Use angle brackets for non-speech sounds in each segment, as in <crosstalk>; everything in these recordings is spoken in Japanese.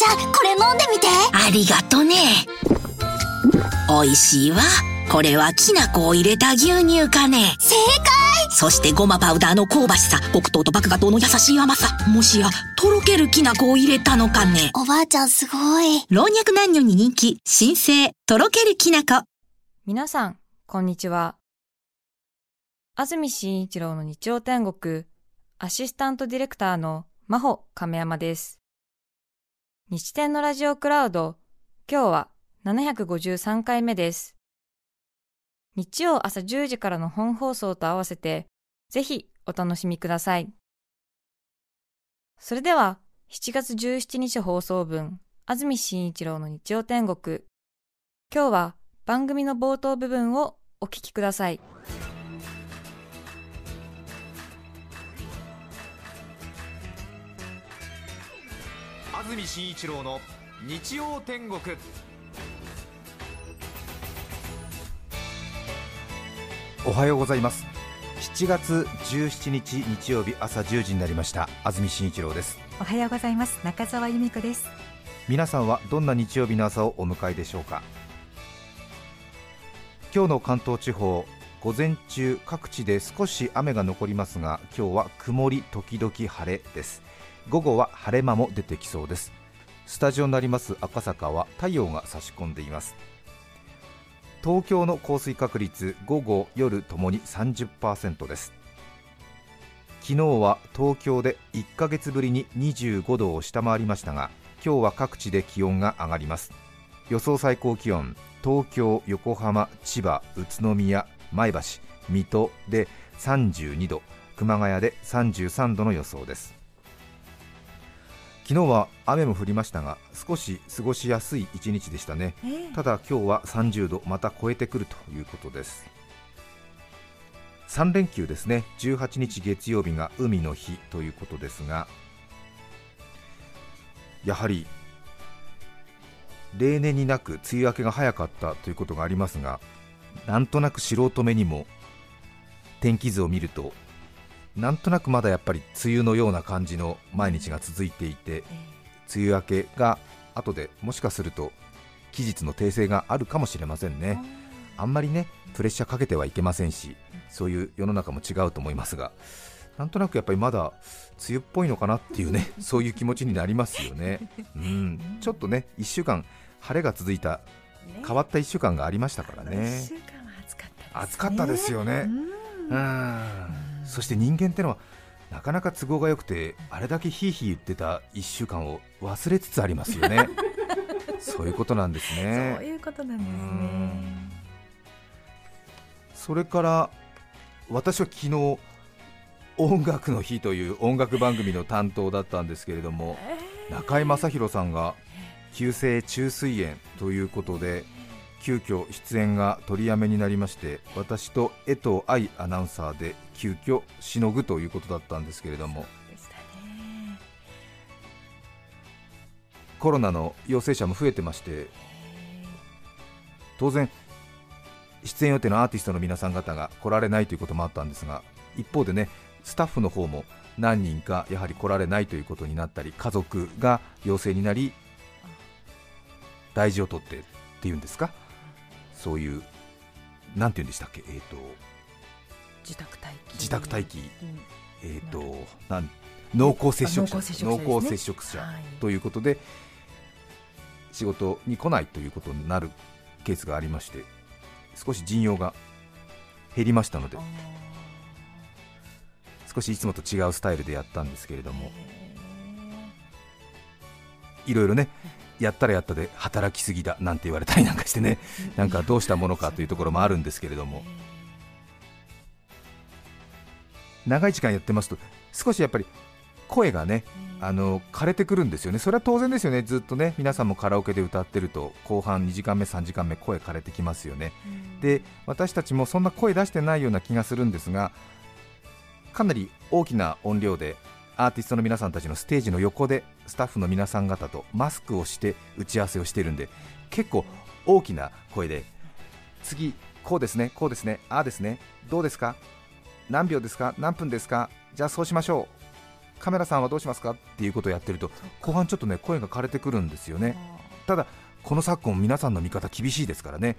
ちゃんこれ飲んでみて。ありがとね。美味しいわ。これはきな粉を入れた牛乳かね。正解。そしてごまパウダーの香ばしさ。黒糖と麦芽糖の優しい甘さ。もしやとろけるきな粉を入れたのかね。おばあちゃんすごい。老若男女に人気。新生とろけるきな粉。皆さん、こんにちは。安住紳一郎の日曜天国、アシスタントディレクターの真帆亀山です。日天のラジオクラウド、今日は753回目です。日曜朝10時からの本放送と合わせて、ぜひお楽しみください。それでは、7月17日放送分、安住紳一郎の日曜天国、今日は番組の冒頭部分をお聞きください。住紳一郎の日曜天国。おはようございます。7月17日日曜日朝10時になりました。安住紳一郎です。おはようございます。中澤由美子です。皆さんはどんな日曜日の朝をお迎えでしょうか？今日の関東地方午前中各地で少し雨が残りますが今日は曇り時々晴れです午後は晴れ間も出てきそうです。スタジオになります赤坂は太陽が差し込んでいます。東京の降水確率午後夜ともに30%です。昨日は東京で1ヶ月ぶりに25度を下回りましたが今日は各地で気温が上がります。予想最高気温東京、横浜、千葉、宇都宮、前橋、水戸で32度熊谷で33度の予想です。昨日は雨も降りましたが少し過ごしやすい一日でしたね。ただ今日は30度また超えてくるということです。3連休ですね。18日月曜日が海の日ということですがやはり例年になく梅雨明けが早かったということがありますがなんとなく素人目にも天気図を見るとなんとなくまだやっぱり梅雨のような感じの毎日が続いていて梅雨明けが後でもしかすると期日の訂正があるかもしれませんね。あんまりねプレッシャーかけてはいけませんしそういう世の中も違うと思いますがなんとなくやっぱりまだ梅雨っぽいのかなっていうね <laughs> そういう気持ちになりますよね。うん。ちょっとね1週間晴れが続いた変わった1週間がありましたからね。週間は暑かったです、ね、暑かったですよね。うんそして人間ってのはなかなか都合が良くてあれだけヒーヒー言ってた1週間を忘れつつありますよね。<laughs> そういうことなんですね。そういうことなんですうんね。それから私は昨日音楽の日という音楽番組の担当だったんですけれども中居正広さんが急性虫垂炎ということで急遽出演が取りやめになりまして私と江藤愛アナウンサーで急遽しのぐということだったんですけれども。コロナの陽性者も増えてまして当然出演予定のアーティストの皆さん方が来られないということもあったんですが一方でねスタッフの方も何人かやはり来られないということになったり家族が陽性になり大事を取ってっていうんですか？そういうなんて言うんでしたっけ？えっ、と自宅待機。自宅待機。うん。えっ、となん濃厚接触者。あ濃厚接触者ということで仕事に来ないということになるケースがありまして少し陣容が減りましたのであ少しいつもと違うスタイルでやったんですけれどー。もいろいろねやったらやったで働きすぎだなんて言われたりなんかしてねなんかどうしたものかというところもあるんですけれども長い時間やってますと少しやっぱり声がねあの枯れてくるんですよね、それは当然ですよね、ずっとね皆さんもカラオケで歌ってると後半2時間目、3時間目、声枯れてきますよね、で私たちもそんな声出してないような気がするんですが、かなり大きな音量でアーティストの皆さんたちのステージの横でスタッフの皆さん方とマスクをして打ち合わせをしているんで、結構大きな声で、次、こうですね、こうですね、ああですね、どうですか、何秒ですか、何分ですか、じゃあそうしましょう。カメラさんはどうしますか？っていうことをやってると後半ちょっとね声が枯れてくるんですよね。ただこの昨今皆さんの見方厳しいですからね。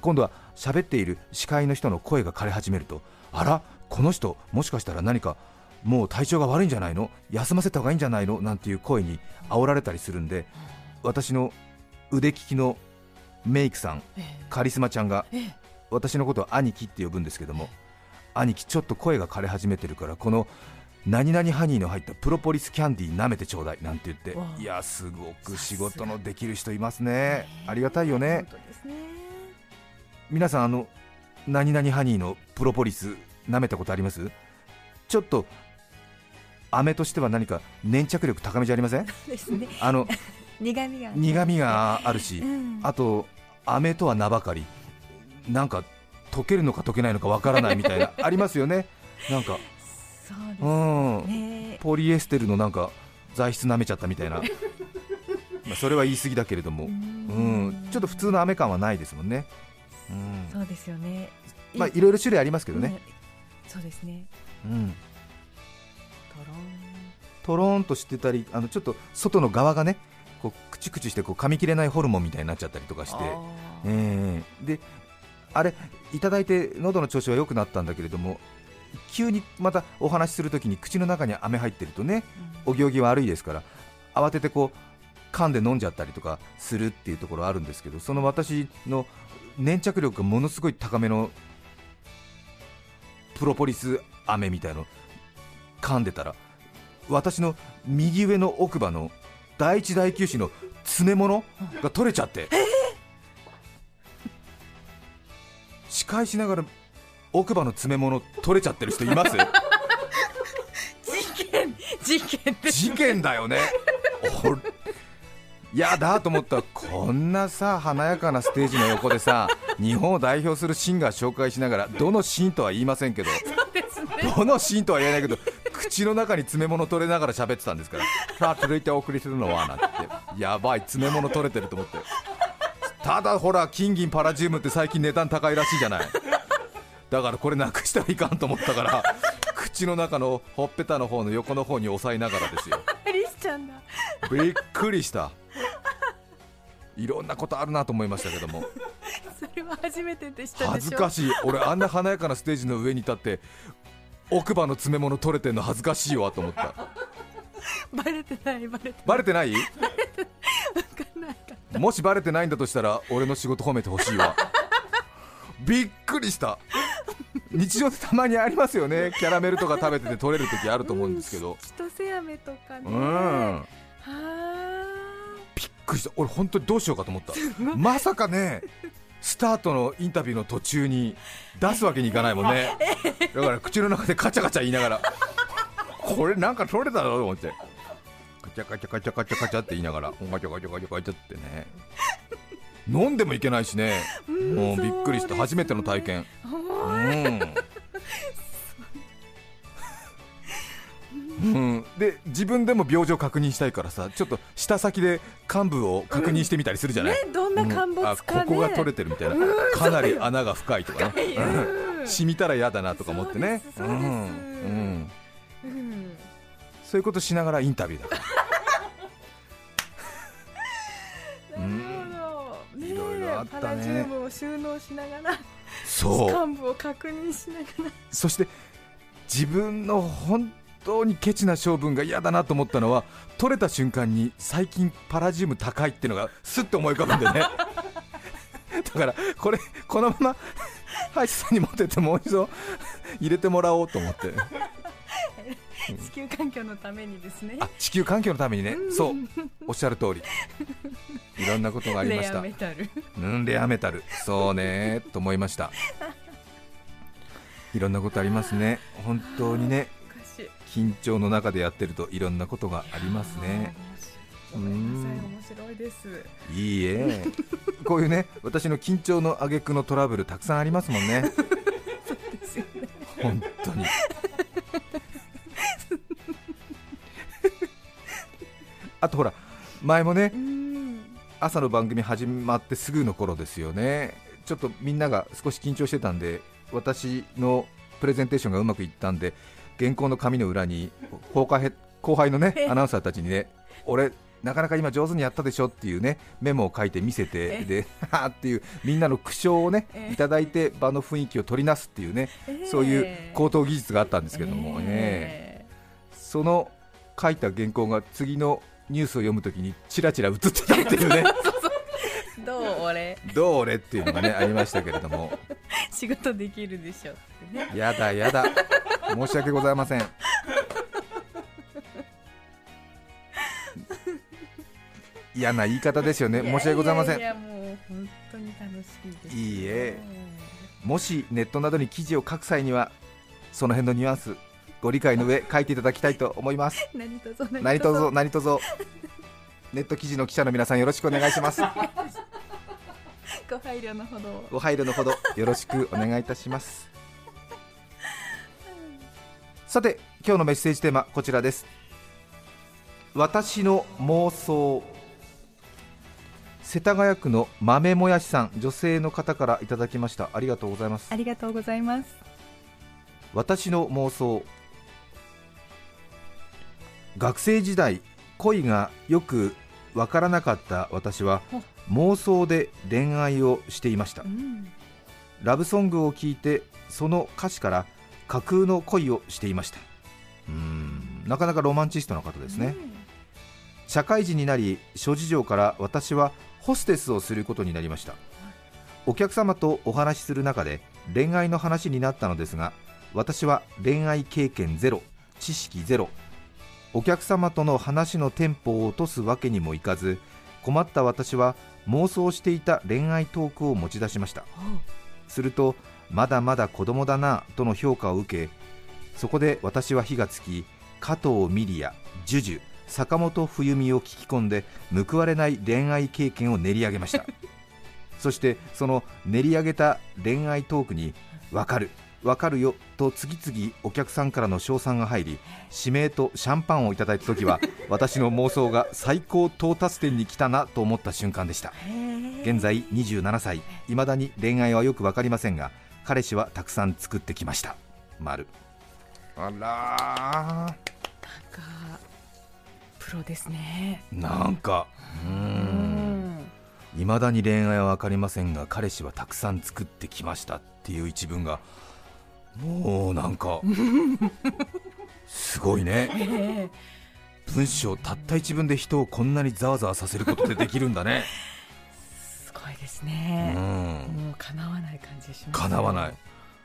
今度は喋っている司会の人の声が枯れ始めるとあらこの人もしかしたら何かもう体調が悪いんじゃないの？休ませた方がいいんじゃないの？なんていう声に煽られたりするんで私の腕利きのメイクさんえカリスマちゃんがええ。私のことを兄貴って呼ぶんですけども兄貴ちょっと声が枯れ始めてるからこの何々ハニーの入ったプロポリスキャンディー舐めてちょうだいなんて言っていやすごく仕事のできる人いますね。ありがたいよね。皆さんあの何々ハニーのプロポリス舐めたことあります？ちょっと飴としては何か粘着力高めじゃありません？ですね。あの <laughs> 苦味が苦味があるしうん。あと飴とは名ばかり。なんか溶けるのか溶けないのかわからないみたいな <laughs> ありますよね。なんか。そうですうん。ねポリエステルのなんか材質舐めちゃったみたいな。<laughs> まあそれは言い過ぎだけれども、うん、ちょっと普通の飴感はないですもんね、うん。そうですよね。まあ、いろいろ種類ありますけどね、うん。そうですね。うん、トロン。とろーんとしてたりあのちょっと外の側がねこうクチクチしてこう噛み切れないホルモンみたいになっちゃったりとかして、あえーであれいただいて喉の調子は良くなったんだけれども急にまたお話しするときに口の中に飴入ってるとねーお行儀悪いですから慌ててこう噛んで飲んじゃったりとかするっていうところあるんですけどその私の粘着力がものすごい高めのプロポリス飴みたいの噛んでたら私の右上の奥歯の第一大臼歯の詰め物が取れちゃって。司会しながら奥歯の詰め物取れちゃってる人います？<laughs> 事件事件事件だよね。おいやだと思ったらこんなさ華やかなステージの横でさ日本を代表するシンガー紹介しながらどのシーンとは言いませんけどどのシーンとは言えないけど口の中に詰め物取れながら喋ってたんですから。さあ続いてお送りするのはなんてやばい詰め物取れてると思ってただほら金銀パラジウムって最近値段高いらしいじゃない。だからこれなくしたらいかんと思ったから口の中のほっぺたの方の横の方に押さえながらですよ。リスちゃんだ。びっくりした。いろんなことあるなと思いましたけども。それは初めてでした恥ずかしい。俺あんな華やかなステージの上に立って奥歯の詰め物取れてんの恥ずかしいわと思った。バレてないバレてバレてない？ない。かもしバレてないんだとしたら俺の仕事褒めてほしいわ。<laughs> びっくりした。日常でたまにありますよね。キャラメルとか食べてて取れる時あると思うんですけど。千歳飴とかね。うん。はびっくりした。俺本当にどうしようかと思った。まさかねスタートのインタビューの途中に出すわけにいかないもんね。だから口の中でカチャカチャ言いながらこれなんか取れたろと思ってカチャカチャカチャカチャカチャって言いながらカチャカチャカチャカチャってね。飲んでもいけないしね。もうびっくりした。初めての体験。うん。うん、で自分でも病状確認したいからさちょっと舌先で患部を確認してみたりするじゃない、ねどんな陥没あかね。ここが取れてるみたいな。かなり穴が深いとかね。染みたら嫌だなとか思ってね。そういうことしながらインタビューだからあったね。パラジウムを収納しながらそう。幹部を確認しながら。そして自分の本当にケチな性分が嫌だなと思ったのは取れた瞬間に最近パラジウム高いっていうのがすっと思い浮かぶんでね。<laughs> だからこれこのまま歯医者さんに持ってってもう一度入れてもらおうと思って。地球環境のためにですね。あ地球環境のためにね。そう。おっしゃる通りいろんなことがありまレアしたメタル。うんレアメタル。そうねと思いました。いろんなことありますね。本当にね緊張の中でやってるといろんなことがありますね。ごめんなさい面白いです。いいえ。こういうね私の緊張の挙句のトラブルたくさんありますもんね。ですよね。本当に。<laughs> あとほら前もねうん朝の番組始まってすぐの頃ですよね。ちょっとみんなが少し緊張してたんで私のプレゼンテーションがうまくいったんで原稿の紙の裏に放課へ後輩のね <laughs> アナウンサーたちにね俺なかなか今上手にやったでしょっていうねメモを書いて見せてでっていうみんなの苦笑をねいただいて場の雰囲気を取りなすっていうねそういう高等技術があったんですけどもね。え。その書いた原稿が次のニュースを読むときにちらちら映ってたっていうね。<laughs> ーどう俺。どう俺っていうのがねありましたけれども。<laughs> 仕事できるでしょってね。やだやだ。申し訳ございません。嫌な言い方ですよね。申し訳ございません。いやいやもう本当に楽しいです。いいえ。もしネットなどに記事を書く際にはその辺のニュアンスご理解の上書いていただきたいと思います。何とぞ何卒何卒。<laughs> ネット記事の記者の皆さんよろしくお願いします。<laughs> ご配慮のほどを。ご配慮のほどよろしくお願いいたします。<laughs> さて今日のメッセージテーマこちらです。私の妄想。世田谷区の豆もやしさん女性の方からいただきました。ありがとうございます。ありがとうございます。私の妄想学生時代恋がよくわからなかった私は妄想で恋愛をしていました。うん。ラブソングを聴いてその歌詞から架空の恋をしていました。うーん。なかなかロマンチストな方ですね、社会人になり諸事情から私はホステスをすることになりました。お客様とお話しする中で恋愛の話になったのですが私は恋愛経験ゼロ知識ゼロお客様との話のテンポを落とすわけにもいかず困った私は妄想していた恋愛トークを持ち出しました。するとまだまだ子供だなとの評価を受けそこで私は火がつき加藤ミリア、ジュジュ、坂本冬美を聞き込んで報われない恋愛経験を練り上げました。そしてその練り上げた恋愛トークに分かる。分かるよと次々お客さんからの称賛が入り指名とシャンパンをいただいた時は <laughs> 私の妄想が最高到達点に来たなと思った瞬間でした。現在27歳。いまだに恋愛はよく分かりませんが彼氏はたくさん作ってきました。丸。あらかプロですね。ーなんか。うーうん。いまだに恋愛は分かりませんが彼氏はたくさん作ってきましたっていう一文がもうなんかすごいね。ええ文章たった一文で人をこんなにざわざわさせることでできるんだね。すごいですうね、ん。もう叶わない感じします叶わない。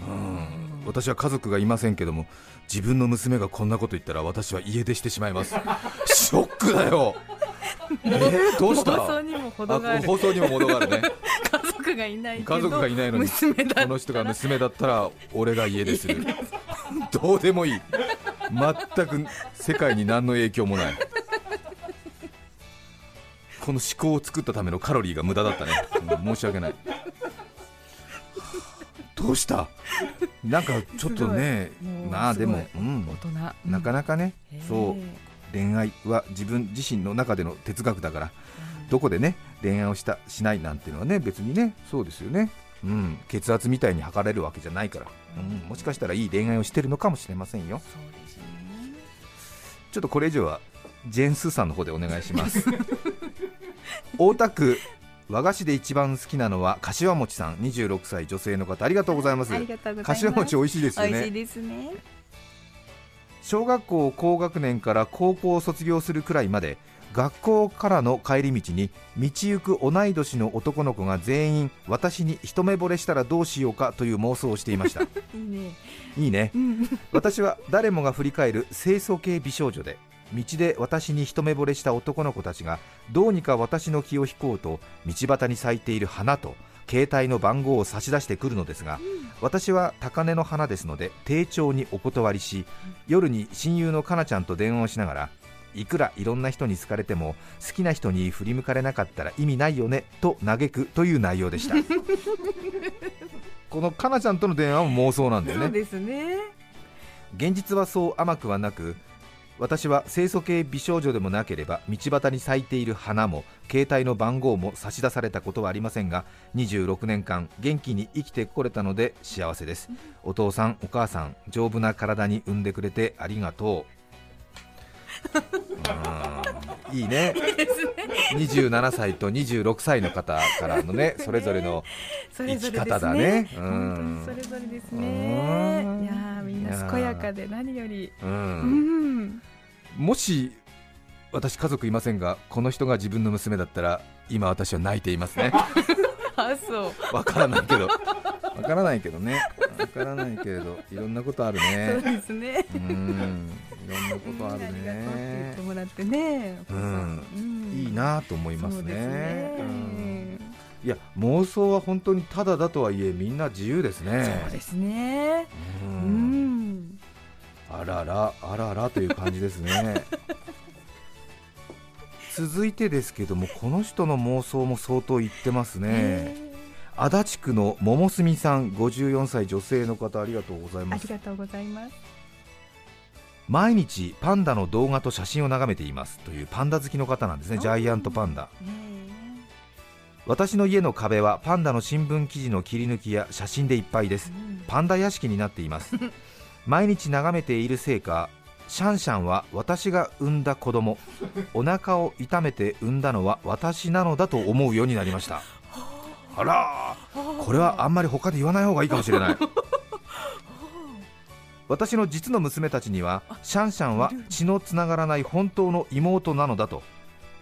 うん。私は家族がいませんけども自分の娘がこんなこと言ったら私は家出してしまいます。<laughs> ショックだよ。えー、どうした？放送にも程があある放送にも程があるね。家族がいない家族がいないのにこの人が娘だったら俺が家出する。<laughs> どうでもいい。全く世界に何の影響もない。この思考を作ったためのカロリーが無駄だったね、うん申し訳ない。どうした？なんかちょっとねすごい。もうなあでも、うん。大、人。なかなかね、うんそう。へ恋愛は自分自身の中での哲学だから。どこでね恋愛をしたしないなんていうのはね別にねそうですよね、うん、血圧みたいに測れるわけじゃないから、うん、もしかしたらいい恋愛をしてるのかもしれませんよ。えそうですね。ちょっとこれ以上はジェーン・スーさんの方でお願いします。<laughs> 大田区和菓子で一番好きなのは柏餅さん。26歳女性の方ありがとうございます。ありがとうございます。柏餅美味しいですよね。美味しいですね。小学校高学年から高校を卒業するくらいまで学校からの帰り道に道行く同い年の男の子が全員私に一目惚れしたらどうしようかという妄想をしていました。<laughs> いいね。いいね。うん。私は誰もが振り返る清楚系美少女で道で私に一目惚れした男の子たちがどうにか私の気を引こうと道端に咲いている花と携帯の番号を差し出してくるのですが、私は高嶺の花ですので丁重にお断りし夜に親友のかなちゃんと電話をしながらいくらいろんな人に好かれても好きな人に振り向かれなかったら意味ないよねと嘆くという内容でした。<laughs> このかなちゃんとの電話も妄想なんだよね。そうですね。現実はそう甘くはなく私は清楚系美少女でもなければ道端に咲いている花も携帯の番号も差し出されたことはありませんが26年間元気に生きてこれたので幸せです。お父さんお母さん丈夫な体に産んでくれてありがとう。んいいね。27歳と26歳の方からのねそれぞれの生き方だね。それぞれですうねん。いやーみんな健やかで何より。もし私家族いませんがこの人が自分の娘だったら今私は泣いていますね。<laughs> あそう。わからないけど。わからないけどねわからないけれどいろんなことある <laughs> そうねですね。うんいろんなことあるありがとうって言ねってもらってねうん。うんいいなと思いますそうですね。ねうん。いや妄想は本当にただだとはいえみんな自由ですね。そうですね。あららあららという感じですね。<laughs> 続いてですけどもこの人の妄想も相当言ってますね。へ足立区の桃澄さん54歳女性の方ありがとうございます。りがとうございます。毎日パンダの動画と写真を眺めていますというパンダ好きの方なんですね。ジャイアントパンダ。ね私の家の壁はパンダの新聞記事の切り抜きや写真でいっぱいでえす。うん。パンダ屋敷になっています。<laughs> 毎日眺めているせいかシャンシャンは私が産んだ子供。お腹を痛めて産んだのは私なのだと思うようになりましたあらーこれはあんまり他で言わない方がいいかもしれない。<laughs> 私の実の娘たちにはシャンシャンは血のつながらない本当の妹なのだと。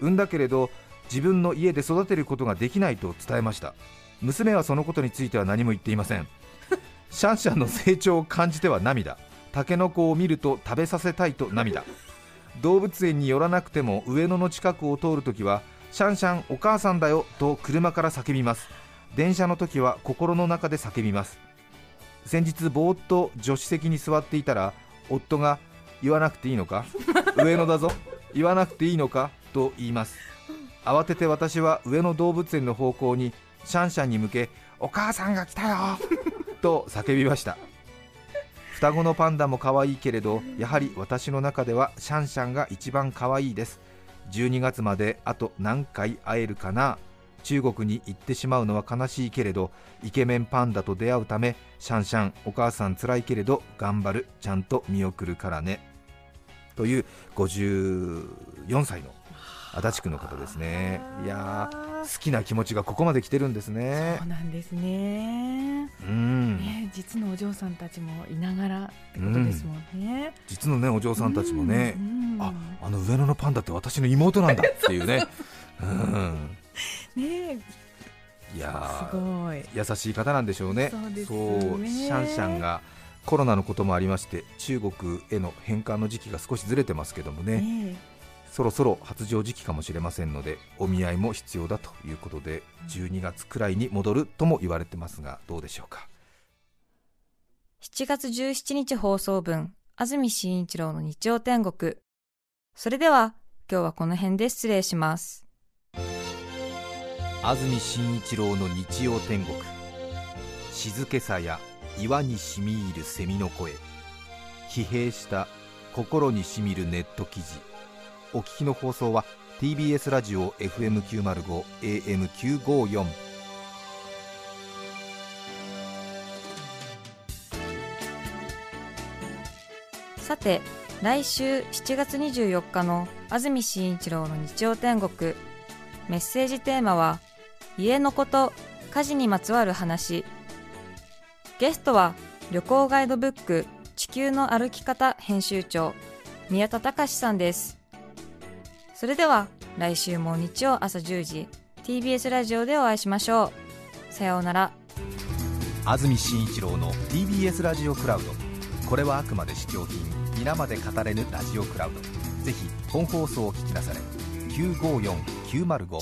産んだけれど自分の家で育てることができないと伝えました。娘はそのことについては何も言っていません。<laughs> シャンシャンの成長を感じては涙。タケノコを見ると食べさせたいと涙。動物園に寄らなくても上野の近くを通るときはシャンシャンお母さんだよと車から叫びます電車の時は心の中で叫びます。先日ぼーっと助手席に座っていたら夫が言わなくていいのか <laughs> 上野だぞ言わなくていいのか？と言います。慌てて私は上野動物園の方向にシャンシャンに向けお母さんが来たよ <laughs> と叫びました。双子のパンダも可愛いけれどやはり私の中ではシャンシャンが一番可愛いです。12月まであと何回会えるかな？中国に行ってしまうのは悲しいけれどイケメンパンダと出会うためシャンシャンお母さん辛いけれど頑張るちゃんと見送るからね。という54歳の足立区の方ですね。いやー好きな気持ちがここまで来てるんですね。そうなんですね。うん。ね実のお嬢さんたちもいながらってことですもんね、実のねお嬢さんたちもね、うんうんああの上野のパンダって私の妹なんだっていうね。<laughs> うんね。いやすーごい。優しい方なんでしょうね。そうですそうねシャンシャンがコロナのこともありまして中国への返還の時期が少しずれてますけどもね。ねそろそろ発情時期かもしれませんのでお見合いも必要だということで12月くらいに戻るとも言われてますがどうでしょうか。7月17日放送分、安住紳一郎の日曜天国。それでは、今日はこの辺で失礼します。安住紳一郎の日曜天国。静けさや岩にしみ入る蝉の声。疲弊した心にしみるネット記事。お聞きの放送は TBS ラジオ FM905 AM954 さて、来週7月24日の安住紳一郎の日曜天国。メッセージテーマは、家のこと、家事にまつわる話。ゲストは、旅行ガイドブック、地球の歩き方編集長、宮田隆さんです。それでは、来週も日曜朝10時、TBS ラジオでお会いしましょう。さようなら。安住紳一郎の TBS ラジオクラウドこれはあくまで試供品皆まで語れぬラジオクラウドぜひ本放送を聞きなされ954905